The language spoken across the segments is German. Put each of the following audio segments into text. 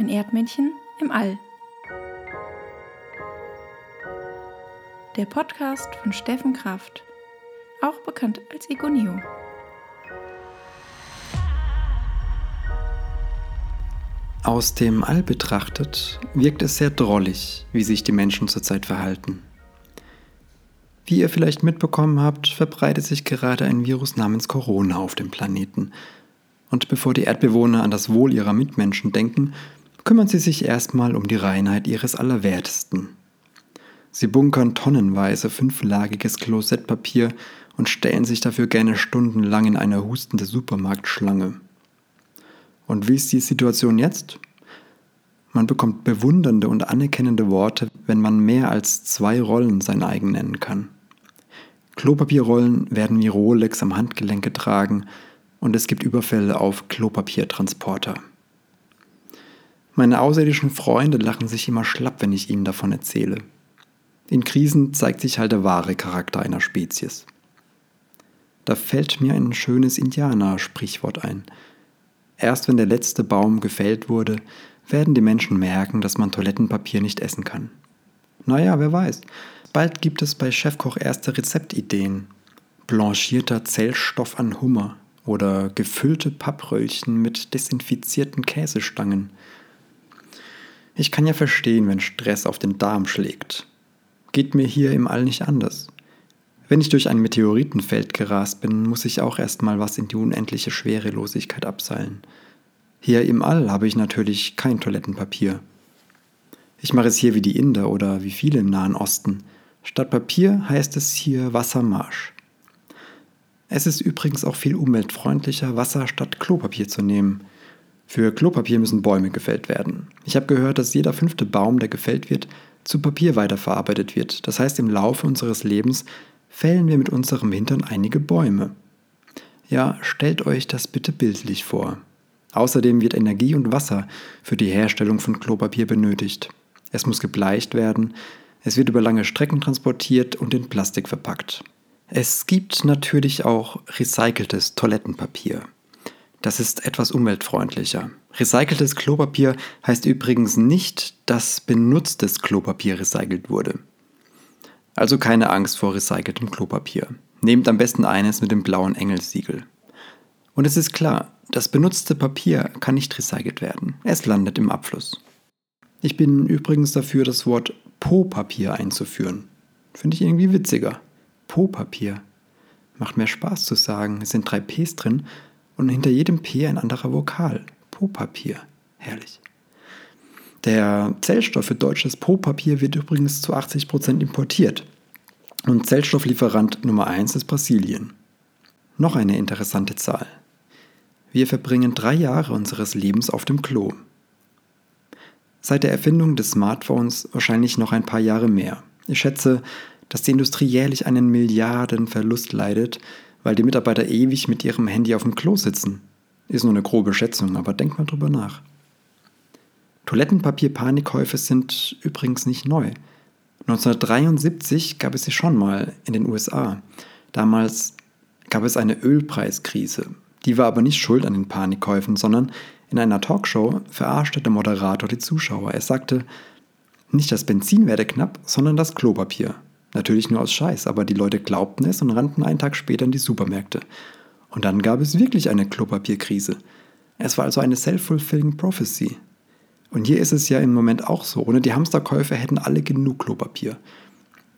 Ein Erdmännchen im All. Der Podcast von Steffen Kraft, auch bekannt als Egonio. Aus dem All betrachtet wirkt es sehr drollig, wie sich die Menschen zurzeit verhalten. Wie ihr vielleicht mitbekommen habt, verbreitet sich gerade ein Virus namens Corona auf dem Planeten. Und bevor die Erdbewohner an das Wohl ihrer Mitmenschen denken, kümmern sie sich erstmal um die Reinheit ihres Allerwertesten. Sie bunkern tonnenweise fünflagiges Klosettpapier und stellen sich dafür gerne stundenlang in eine hustende Supermarktschlange. Und wie ist die Situation jetzt? Man bekommt bewundernde und anerkennende Worte, wenn man mehr als zwei Rollen sein eigen nennen kann. Klopapierrollen werden wie Rolex am Handgelenk getragen und es gibt Überfälle auf Klopapiertransporter. Meine außerirdischen Freunde lachen sich immer schlapp, wenn ich ihnen davon erzähle. In Krisen zeigt sich halt der wahre Charakter einer Spezies. Da fällt mir ein schönes Indianer-Sprichwort ein – Erst wenn der letzte Baum gefällt wurde, werden die Menschen merken, dass man Toilettenpapier nicht essen kann. Naja, wer weiß. Bald gibt es bei Chefkoch erste Rezeptideen. Blanchierter Zellstoff an Hummer oder gefüllte Pappröllchen mit desinfizierten Käsestangen. Ich kann ja verstehen, wenn Stress auf den Darm schlägt. Geht mir hier im All nicht anders. Wenn ich durch ein Meteoritenfeld gerast bin, muss ich auch erstmal was in die unendliche Schwerelosigkeit abseilen. Hier im All habe ich natürlich kein Toilettenpapier. Ich mache es hier wie die Inder oder wie viele im Nahen Osten. Statt Papier heißt es hier Wassermarsch. Es ist übrigens auch viel umweltfreundlicher, Wasser statt Klopapier zu nehmen. Für Klopapier müssen Bäume gefällt werden. Ich habe gehört, dass jeder fünfte Baum, der gefällt wird, zu Papier weiterverarbeitet wird. Das heißt, im Laufe unseres Lebens fällen wir mit unserem Hintern einige Bäume. Ja, stellt euch das bitte bildlich vor. Außerdem wird Energie und Wasser für die Herstellung von Klopapier benötigt. Es muss gebleicht werden, es wird über lange Strecken transportiert und in Plastik verpackt. Es gibt natürlich auch recyceltes Toilettenpapier. Das ist etwas umweltfreundlicher. Recyceltes Klopapier heißt übrigens nicht, dass benutztes Klopapier recycelt wurde. Also keine Angst vor recyceltem Klopapier. Nehmt am besten eines mit dem blauen Engelsiegel. Und es ist klar, das benutzte Papier kann nicht recycelt werden. Es landet im Abfluss. Ich bin übrigens dafür, das Wort Po-Papier einzuführen. Finde ich irgendwie witziger. Po-Papier. Macht mehr Spaß zu sagen. Es sind drei Ps drin und hinter jedem P ein anderer Vokal. Po-Papier. Herrlich. Der Zellstoff für deutsches Po-Papier wird übrigens zu 80% importiert. Und Zellstofflieferant Nummer 1 ist Brasilien. Noch eine interessante Zahl. Wir verbringen drei Jahre unseres Lebens auf dem Klo. Seit der Erfindung des Smartphones wahrscheinlich noch ein paar Jahre mehr. Ich schätze, dass die Industrie jährlich einen Milliardenverlust leidet, weil die Mitarbeiter ewig mit ihrem Handy auf dem Klo sitzen. Ist nur eine grobe Schätzung, aber denkt mal drüber nach. Toilettenpapier-Panikkäufe sind übrigens nicht neu. 1973 gab es sie schon mal in den USA. Damals gab es eine Ölpreiskrise. Die war aber nicht schuld an den Panikkäufen, sondern in einer Talkshow verarschte der Moderator die Zuschauer. Er sagte, nicht das Benzin werde knapp, sondern das Klopapier. Natürlich nur aus Scheiß, aber die Leute glaubten es und rannten einen Tag später in die Supermärkte. Und dann gab es wirklich eine Klopapierkrise. Es war also eine self-fulfilling prophecy. Und hier ist es ja im Moment auch so. Ohne die Hamsterkäufe hätten alle genug Klopapier.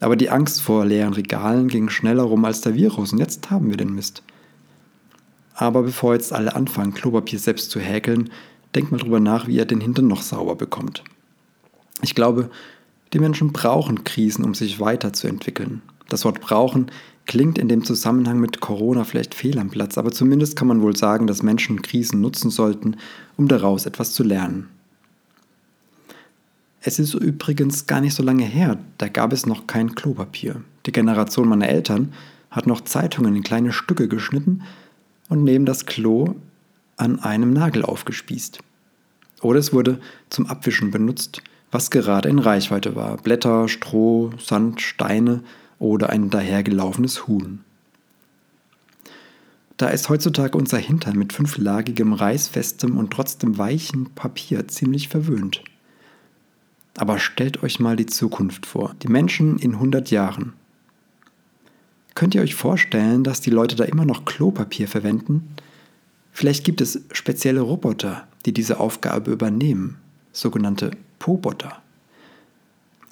Aber die Angst vor leeren Regalen ging schneller rum als der Virus und jetzt haben wir den Mist. Aber bevor jetzt alle anfangen, Klopapier selbst zu häkeln, denkt mal drüber nach, wie ihr den Hintern noch sauber bekommt. Ich glaube, die Menschen brauchen Krisen, um sich weiterzuentwickeln. Das Wort brauchen klingt in dem Zusammenhang mit Corona vielleicht fehl am Platz, aber zumindest kann man wohl sagen, dass Menschen Krisen nutzen sollten, um daraus etwas zu lernen. Es ist übrigens gar nicht so lange her, da gab es noch kein Klopapier. Die Generation meiner Eltern hat noch Zeitungen in kleine Stücke geschnitten und neben das Klo an einem Nagel aufgespießt. Oder es wurde zum Abwischen benutzt, was gerade in Reichweite war. Blätter, Stroh, Sand, Steine oder ein dahergelaufenes Huhn. Da ist heutzutage unser Hintern mit fünflagigem, reißfestem und trotzdem weichen Papier ziemlich verwöhnt. Aber stellt euch mal die Zukunft vor, die Menschen in 100 Jahren. Könnt ihr euch vorstellen, dass die Leute da immer noch Klopapier verwenden? Vielleicht gibt es spezielle Roboter, die diese Aufgabe übernehmen, sogenannte Poboter.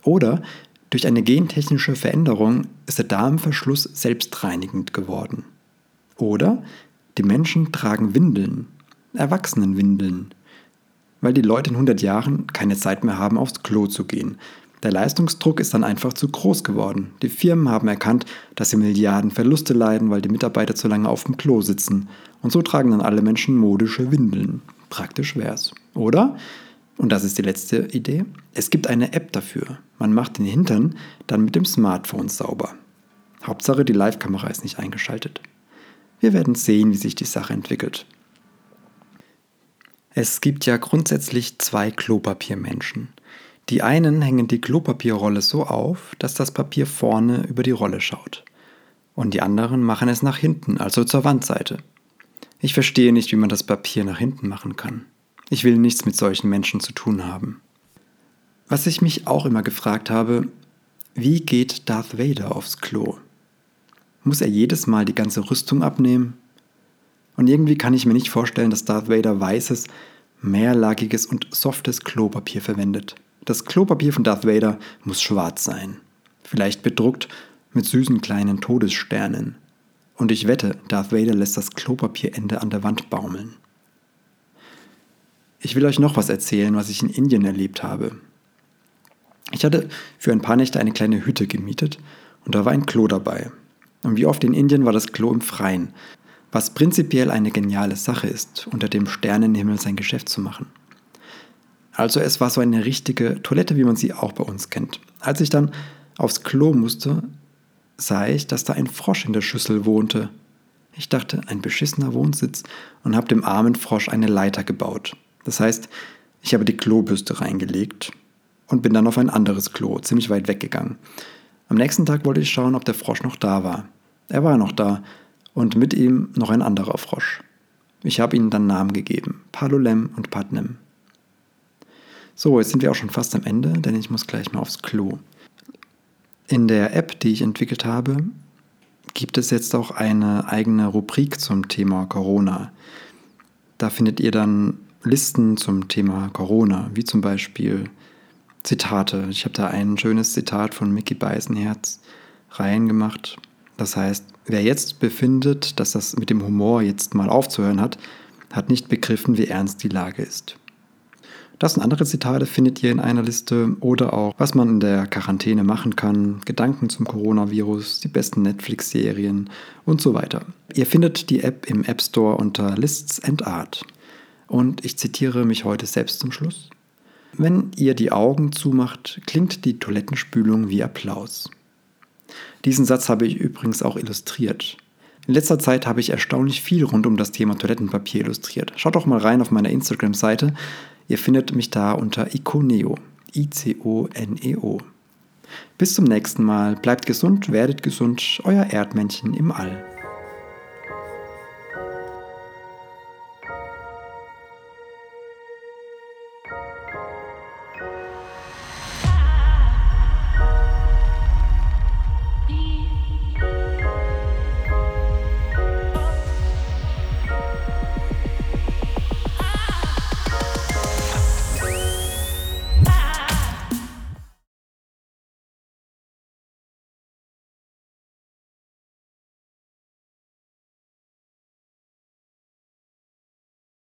Oder durch eine gentechnische Veränderung ist der Darmverschluss selbstreinigend geworden. Oder die Menschen tragen Windeln, Erwachsenenwindeln, weil die Leute in 100 Jahren keine Zeit mehr haben, aufs Klo zu gehen. Der Leistungsdruck ist dann einfach zu groß geworden. Die Firmen haben erkannt, dass sie Milliarden Verluste leiden, weil die Mitarbeiter zu lange auf dem Klo sitzen. Und so tragen dann alle Menschen modische Windeln. Praktisch wär's. Oder? Und das ist die letzte Idee. Es gibt eine App dafür. Man macht den Hintern dann mit dem Smartphone sauber. Hauptsache, die Live-Kamera ist nicht eingeschaltet. Wir werden sehen, wie sich die Sache entwickelt. Es gibt ja grundsätzlich zwei Klopapiermenschen. Die einen hängen die Klopapierrolle so auf, dass das Papier vorne über die Rolle schaut. Und die anderen machen es nach hinten, also zur Wandseite. Ich verstehe nicht, wie man das Papier nach hinten machen kann. Ich will nichts mit solchen Menschen zu tun haben. Was ich mich auch immer gefragt habe, wie geht Darth Vader aufs Klo? Muss er jedes Mal die ganze Rüstung abnehmen? Und irgendwie kann ich mir nicht vorstellen, dass Darth Vader weißes, mehrlagiges und softes Klopapier verwendet. Das Klopapier von Darth Vader muss schwarz sein. Vielleicht bedruckt mit süßen kleinen Todessternen. Und ich wette, Darth Vader lässt das Klopapierende an der Wand baumeln. Ich will euch noch was erzählen, was ich in Indien erlebt habe. Ich hatte für ein paar Nächte eine kleine Hütte gemietet und da war ein Klo dabei. Und wie oft in Indien war das Klo im Freien, was prinzipiell eine geniale Sache ist, unter dem Sternenhimmel sein Geschäft zu machen. Also es war so eine richtige Toilette, wie man sie auch bei uns kennt. Als ich dann aufs Klo musste, sah ich, dass da ein Frosch in der Schüssel wohnte. Ich dachte, ein beschissener Wohnsitz und habe dem armen Frosch eine Leiter gebaut. Das heißt, ich habe die Klobürste reingelegt und bin dann auf ein anderes Klo, ziemlich weit weggegangen. Am nächsten Tag wollte ich schauen, ob der Frosch noch da war. Er war noch da und mit ihm noch ein anderer Frosch. Ich habe ihnen dann Namen gegeben, Palulem und Patnem. So, jetzt sind wir auch schon fast am Ende, denn ich muss gleich mal aufs Klo. In der App, die ich entwickelt habe, gibt es jetzt auch eine eigene Rubrik zum Thema Corona. Da findet ihr dann Listen zum Thema Corona, wie zum Beispiel Zitate. Ich habe da ein schönes Zitat von Mickey Beisenherz reingemacht. Das heißt, wer jetzt befindet, dass das mit dem Humor jetzt mal aufzuhören hat, hat nicht begriffen, wie ernst die Lage ist. Das und andere Zitate findet ihr in einer Liste oder auch, was man in der Quarantäne machen kann, Gedanken zum Coronavirus, die besten Netflix-Serien und so weiter. Ihr findet die App im App Store unter Lists and Art. Und ich zitiere mich heute selbst zum Schluss. Wenn ihr die Augen zumacht, klingt die Toilettenspülung wie Applaus. Diesen Satz habe ich übrigens auch illustriert. In letzter Zeit habe ich erstaunlich viel rund um das Thema Toilettenpapier illustriert. Schaut doch mal rein auf meiner Instagram-Seite. Ihr findet mich da unter Iconeo. I-C-O-N-E-O. Bis zum nächsten Mal. Bleibt gesund, werdet gesund. Euer Erdmännchen im All.